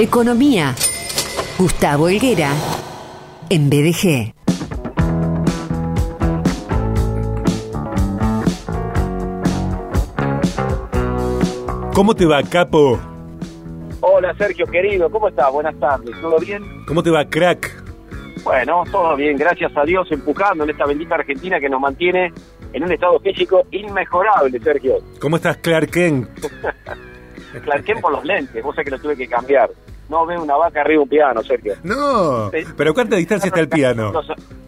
Economía. Gustavo Helguera. En BDG. ¿Cómo te va, capo? Hola Sergio, querido, ¿cómo estás? Buenas tardes, ¿todo bien? ¿Cómo te va, crack? Bueno, todo bien, gracias a Dios, empujando en esta bendita Argentina que nos mantiene en un estado físico inmejorable, Sergio. ¿Cómo estás, Clark Kent? Clark Kent por los lentes, vos sabés que lo tuve que cambiar. No veo una vaca arriba un piano, Sergio. No, pero ¿cuánta distancia está el piano?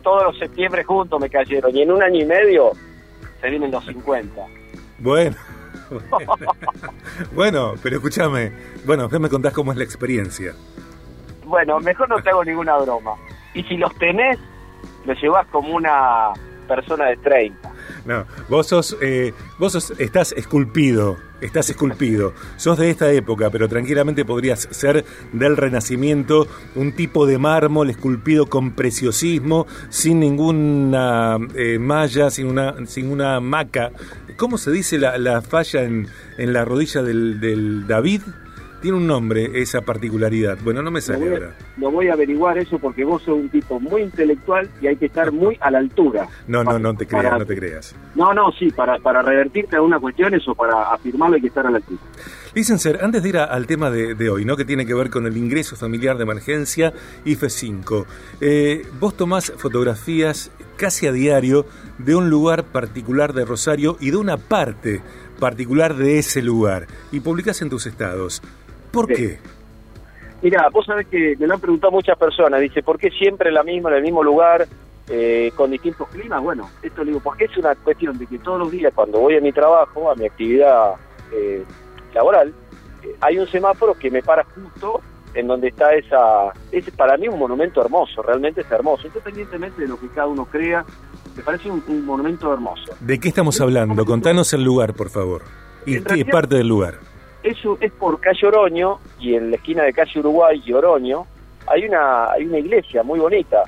Todos los septiembre juntos me cayeron y en un año y medio se vienen los 50. Bueno. Bueno, pero escúchame. Bueno, después me contás cómo es la experiencia. Bueno, mejor no te hago ninguna broma. Y si los tenés, los llevas como una persona de 30. No, vos sos, eh, vos sos, estás esculpido, estás esculpido. Sos de esta época, pero tranquilamente podrías ser del Renacimiento, un tipo de mármol esculpido con preciosismo, sin ninguna eh, malla, sin una, sin una maca. ¿Cómo se dice la, la falla en, en la rodilla del, del David? Tiene un nombre esa particularidad. Bueno, no me Lo sale voy, ahora. lo voy a averiguar eso porque vos sos un tipo muy intelectual y hay que estar muy a la altura. No, no, Para- no te creas, para- no te creas. No, no, sí, para, para revertirte a una cuestión o para afirmarlo hay que estar a la altura. Licenser, antes de ir a- al tema de, de hoy, ¿no? que tiene que ver con el ingreso familiar de emergencia IFE 5, eh, vos tomás fotografías casi a diario de un lugar particular de Rosario y de una parte particular de ese lugar y publicás en tus estados. ¿Por Sí. qué? Mira, vos sabés que me lo han preguntado muchas personas. Dice, ¿por qué siempre la misma, en el mismo lugar, eh, con distintos climas? Bueno, esto le digo, porque es una cuestión de que todos los días cuando voy a mi trabajo, a mi actividad eh, laboral, eh, hay un semáforo que me para justo en donde está esa... Es para mí un monumento hermoso, realmente es hermoso. Independientemente de lo que cada uno crea, me parece un, un monumento hermoso. ¿De qué estamos hablando? Contanos el lugar, por favor. Y, realidad- parte del lugar. Eso es por calle Oroño y en la esquina de calle Uruguay y Oroño hay una hay una iglesia muy bonita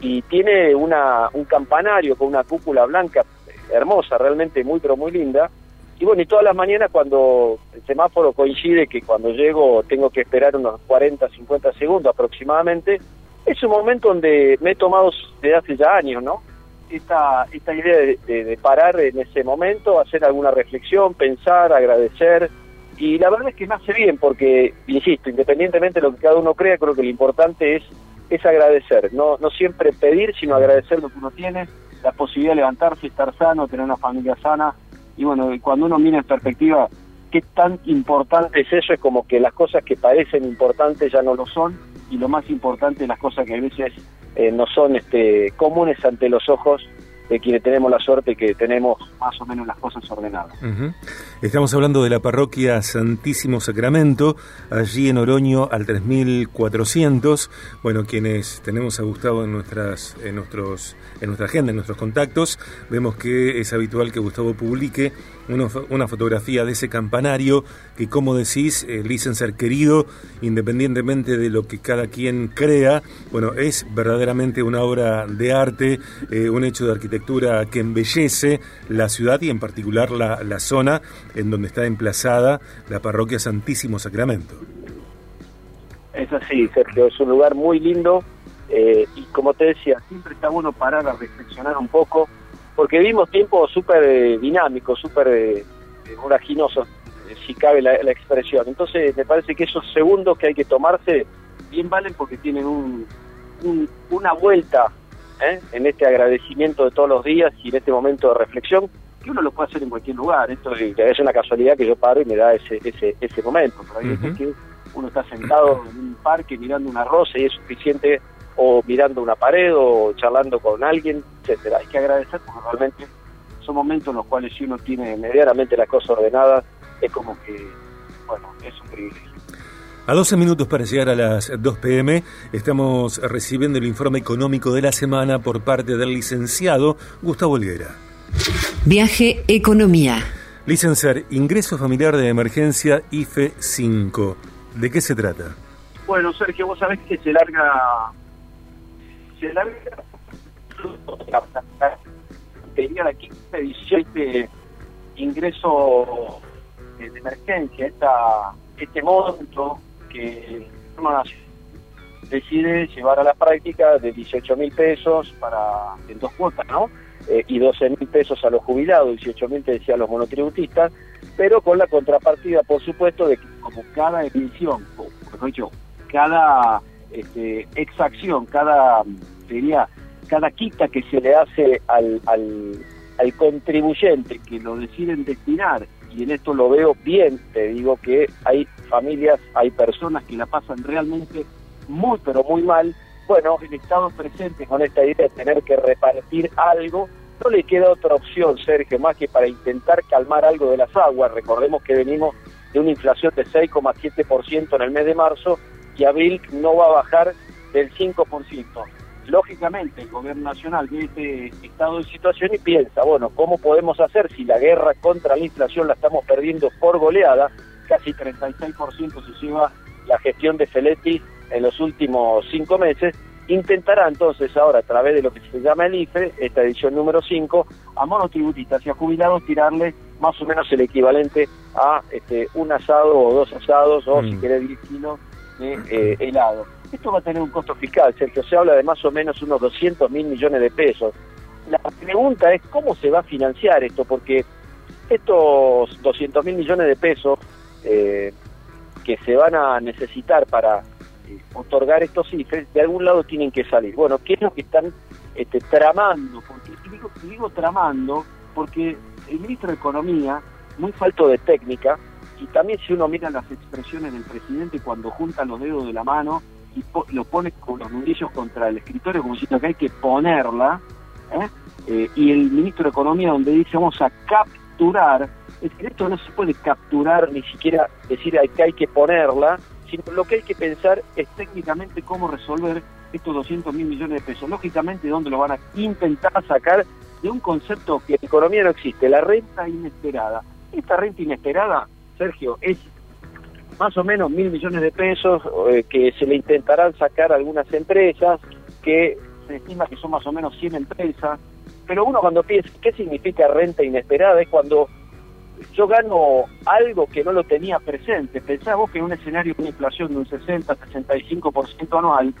y tiene una un campanario con una cúpula blanca hermosa, realmente muy pero muy linda. Y bueno, y todas las mañanas cuando el semáforo coincide que cuando llego tengo que esperar unos 40, 50 segundos aproximadamente, es un momento donde me he tomado desde hace ya años, ¿no? Esta, esta idea de, de- de parar en ese momento, hacer alguna reflexión, pensar, agradecer, y la verdad es que me hace bien porque, insisto, independientemente de lo que cada uno crea, creo que lo importante es, es agradecer, no, no siempre pedir, sino agradecer lo que uno tiene, la posibilidad de levantarse, estar sano, tener una familia sana, y bueno, cuando uno mira en perspectiva qué tan importante es eso, es como que las cosas que parecen importantes ya no lo son, y lo más importante, las cosas que a veces eh, no son este, comunes ante los ojos de quienes tenemos la suerte que tenemos más o menos las cosas ordenadas. Estamos hablando de la parroquia Santísimo Sacramento, allí en Oroño al 3400. Bueno, quienes tenemos a Gustavo en nuestras en nuestros en nuestra agenda, en nuestros contactos, vemos que es habitual que Gustavo publique una, una fotografía de ese campanario que, como decís, eh, licenser querido, independientemente de lo que cada quien crea, bueno, es verdaderamente una obra de arte, eh, un hecho de arquitectura que embellece la ciudad y en particular la, la zona en donde está emplazada la parroquia Santísimo Sacramento. Es así, Sergio, es un lugar muy lindo eh, y como te decía, siempre está bueno parar a reflexionar un poco, porque vivimos tiempos súper eh, dinámicos, súper eh, voraginosos, eh, si cabe la, la expresión. Entonces me parece que esos segundos que hay que tomarse bien valen porque tienen un, un- una vuelta ¿eh? en este agradecimiento de todos los días y en este momento de reflexión que uno lo puede hacer en cualquier lugar. Esto es una casualidad que yo paro y me da ese, ese, ese momento. Pero hay veces que uno está sentado en un parque mirando una rosa y es suficiente, o mirando una pared, o charlando con alguien, etcétera. Hay que agradecer porque realmente son momentos en los cuales si uno tiene medianamente las cosas ordenadas, es como que, bueno, es un privilegio. A 12 minutos para llegar a las 2 pm, estamos recibiendo el informe económico de la semana por parte del licenciado Gustavo Olguera. Viaje Economía. Licenciar, ingreso familiar de emergencia IFE 5. ¿De qué se trata? Bueno, Sergio, vos sabés que se larga. Se larga. Tenía la quinta edición de ingreso eh, de emergencia, esta, este monto que decide llevar a la práctica de 18 mil pesos para en dos cuotas, ¿no? Eh, y 12 mil pesos a los jubilados, 18 mil te decía a los monotributistas, pero con la contrapartida, por supuesto, de que como cada emisión, o mejor dicho, cada este, exacción, cada, sería, cada quita que se le hace al, al, contribuyente que lo deciden destinar, y en esto lo veo bien, te digo que hay familias, hay personas que la pasan realmente muy, pero muy mal, bueno, el Estado presente con esta idea de tener que repartir algo, no le queda otra opción, Sergio, más que para intentar calmar algo de las aguas. Recordemos que venimos de una inflación de 6,7% en el mes de marzo y abril no va a bajar del 5%. Lógicamente, el gobierno nacional ve este estado de situación y piensa, bueno, ¿cómo podemos hacer si la guerra contra la inflación la estamos perdiendo por goleada? Casi 36% se lleva la gestión de Feletti en los últimos cinco meses, intentará entonces ahora a través de lo que se llama el IFE, esta edición número 5, a monotributistas y a jubilados tirarle más o menos el equivalente a este, un asado o dos asados o si mm. querés 10 kilos de eh, helado. Esto va a tener un costo fiscal, Sergio, se habla de más o menos unos 200 mil millones de pesos. La pregunta es cómo se va a financiar esto, porque estos 200 mil millones de pesos eh, que se van a necesitar para eh, otorgar estos IFES, de algún lado tienen que salir. Bueno, ¿qué es lo que están este, tramando? Porque digo, digo tramando porque el ministro de Economía, muy falto de técnica, y también si uno mira las expresiones del presidente cuando junta los dedos de la mano y lo pone con los nudillos contra el escritorio como diciendo que hay que ponerla, ¿eh? Eh, y el ministro de Economía donde dice vamos a capturar, es que esto no se puede capturar ni siquiera decir que hay que ponerla, sino lo que hay que pensar es técnicamente cómo resolver estos 200 mil millones de pesos. Lógicamente, ¿de dónde lo van a intentar sacar? De un concepto que en economía no existe, la renta inesperada. Esta renta inesperada, Sergio, es más o menos mil millones de pesos eh, que se le intentarán sacar a algunas empresas, que se estima que son más o menos 100 empresas, pero uno cuando piensa qué significa renta inesperada es cuando yo gano algo que no lo tenía presente. Pensá vos que en un escenario de una inflación de un 60-65% anual,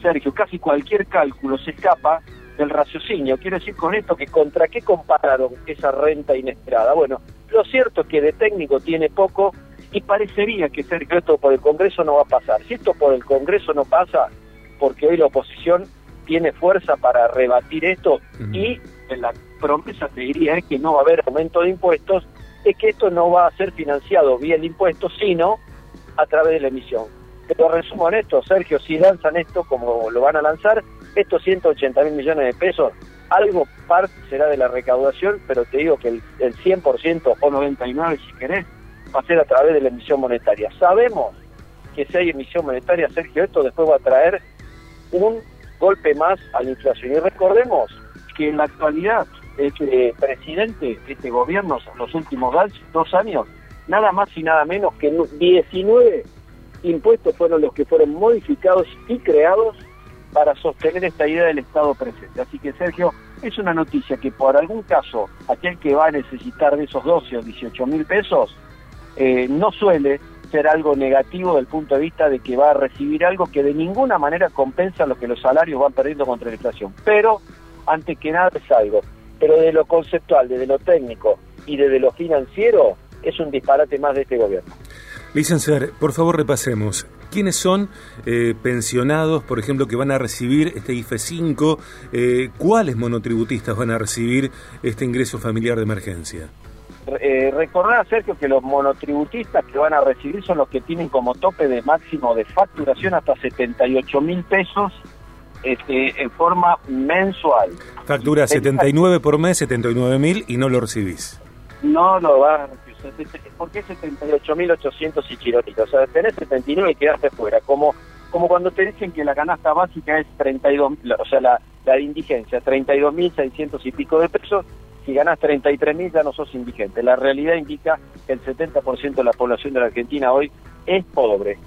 Sergio, casi cualquier cálculo se escapa del raciocinio. Quiero decir con esto que contra qué compararon esa renta inesperada. Bueno, lo cierto es que de técnico tiene poco y parecería que Sergio esto por el Congreso no va a pasar. Si esto por el Congreso no pasa, porque hoy la oposición tiene fuerza para rebatir esto y la promesa te diría es que no va a haber aumento de impuestos, es que esto no va a ser financiado vía el impuesto, sino a través de la emisión. Pero resumo en esto, Sergio, si lanzan esto como lo van a lanzar, estos 180 mil millones de pesos, algo parte será de la recaudación, pero te digo que el, el 100% o 99 si querés, va a ser a través de la emisión monetaria. Sabemos que si hay emisión monetaria, Sergio, esto después va a traer un golpe más a la inflación. Y recordemos que en la actualidad este presidente, este gobierno, los últimos dos años, nada más y nada menos que 19 impuestos fueron los que fueron modificados y creados para sostener esta idea del Estado presente. Así que, Sergio, es una noticia que por algún caso, aquel que va a necesitar de esos 12 o 18 mil pesos, eh, no suele ser algo negativo del punto de vista de que va a recibir algo que de ninguna manera compensa lo que los salarios van perdiendo contra la inflación. Pero, antes que nada, es algo pero de lo conceptual, desde lo técnico y desde lo financiero, es un disparate más de este gobierno. Licenciado, por favor repasemos. ¿Quiénes son eh, pensionados, por ejemplo, que van a recibir este IFE 5? Eh, ¿Cuáles monotributistas van a recibir este ingreso familiar de emergencia? Eh, recordar, Sergio, que los monotributistas que van a recibir son los que tienen como tope de máximo de facturación hasta 78 mil pesos este, en forma mensual. Factura 79 por mes, 79 mil y no lo recibís. No lo vas a recibir. ¿Por qué 78.800 y chirotito? O sea, tenés 79 y quedaste fuera. Como, como cuando te dicen que la canasta básica es 32, o sea, la, la de indigencia, 32.600 y pico de pesos. Si ganas 33.000 ya no sos indigente. La realidad indica que el 70% de la población de la Argentina hoy es pobre.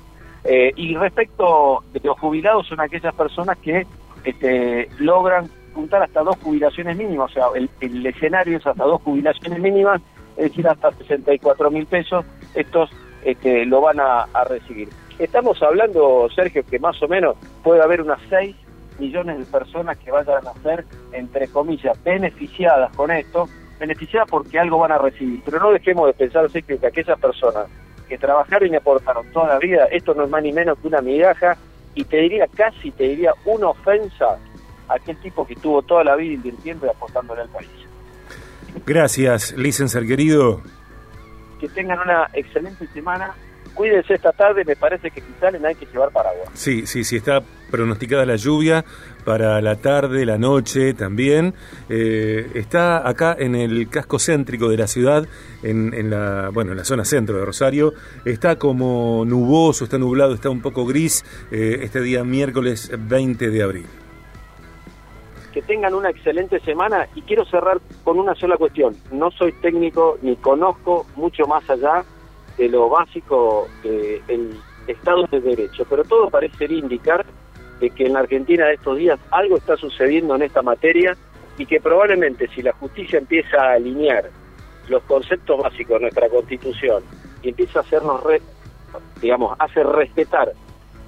Eh, y respecto de los jubilados, son aquellas personas que este, logran juntar hasta dos jubilaciones mínimas, o sea, el, escenario es hasta dos jubilaciones mínimas, es decir, hasta 64 mil pesos, estos este, lo van a, recibir. estamos hablando, Sergio, que más o menos puede haber unas 6 millones de personas que vayan a ser, entre comillas, beneficiadas con esto, beneficiadas porque algo van a recibir. Pero no dejemos de pensar, Sergio, que aquellas personas que trabajaron y aportaron toda la vida, esto no es más ni menos que una migaja, y te diría, casi te diría, una ofensa a aquel tipo que tuvo toda la vida invirtiendo y aportándole al país. Gracias, licenciado querido. Que tengan una excelente semana cuídense esta tarde, me parece que si salen hay que llevar paraguas. Sí, sí, sí, está pronosticada la lluvia para la tarde, la noche también. Eh, está acá en el casco céntrico de la ciudad, en, la, bueno, en la zona centro de Rosario. Está como nuboso, está nublado, está un poco gris eh, este día miércoles 20 de abril. Que tengan una excelente semana y quiero cerrar con una sola cuestión. No soy técnico ni conozco mucho más allá de lo básico del Estado de Derecho, pero todo parece indicar de que en la Argentina de estos días algo está sucediendo en esta materia y que probablemente si la justicia empieza a alinear los conceptos básicos de nuestra Constitución y empieza a hacernos, digamos, hacer respetar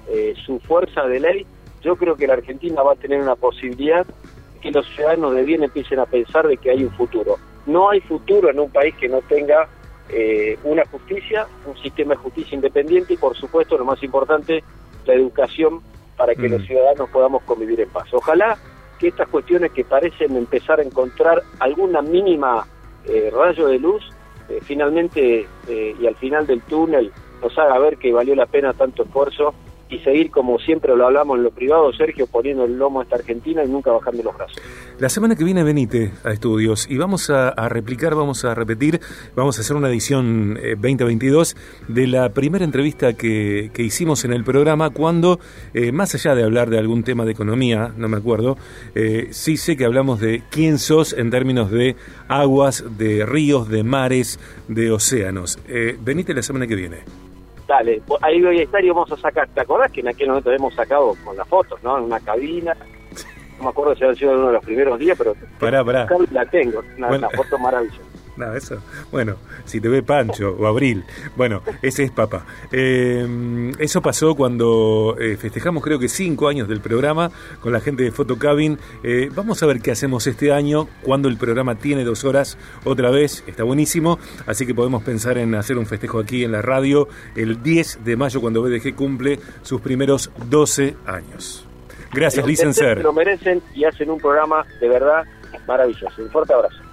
eh, su fuerza de ley, yo creo que la Argentina va a tener una posibilidad que los ciudadanos de bien empiecen a pensar de que hay un futuro. No hay futuro en un país que no tenga eh, una justicia, un sistema de justicia independiente y por supuesto lo más importante, la educación para que los mm. ciudadanos podamos convivir en paz. Ojalá que estas cuestiones que parecen empezar a encontrar alguna mínima eh, rayo de luz, eh, finalmente y al final del túnel nos haga ver que valió la pena tanto esfuerzo y seguir como siempre lo hablamos en lo privado, Sergio, poniendo el lomo a esta Argentina y nunca bajando los brazos. La semana que viene venite a estudios y vamos a, replicar, vamos a repetir, vamos a hacer una edición 2022 eh, de la primera entrevista que, hicimos en el programa cuando, eh, más allá de hablar de algún tema de economía, no me acuerdo, eh, sí sé que hablamos de quién sos en términos de aguas, de ríos, de mares, de océanos. venite la semana que viene. Dale, ahí voy a estar y vamos a sacar. ¿Te acordás que en aquel momento hemos sacado con las fotos, ¿no? En una cabina. No me acuerdo si ha sido uno de los primeros días, pero. Pará, pará. La tengo, una foto maravillosa. No, eso, bueno, si te ve Pancho o Abril, bueno, ese es papá. Eh, eso pasó cuando eh, festejamos creo que cinco años del programa con la gente de Photocabin. Eh, vamos a ver qué hacemos este año cuando el programa tiene dos horas otra vez, está buenísimo, así que podemos pensar en hacer un festejo aquí en la radio el 10 de mayo cuando BDG cumple sus primeros 12 años. Gracias, licenciado. Lo merecen y hacen un programa de verdad maravilloso. Un fuerte abrazo.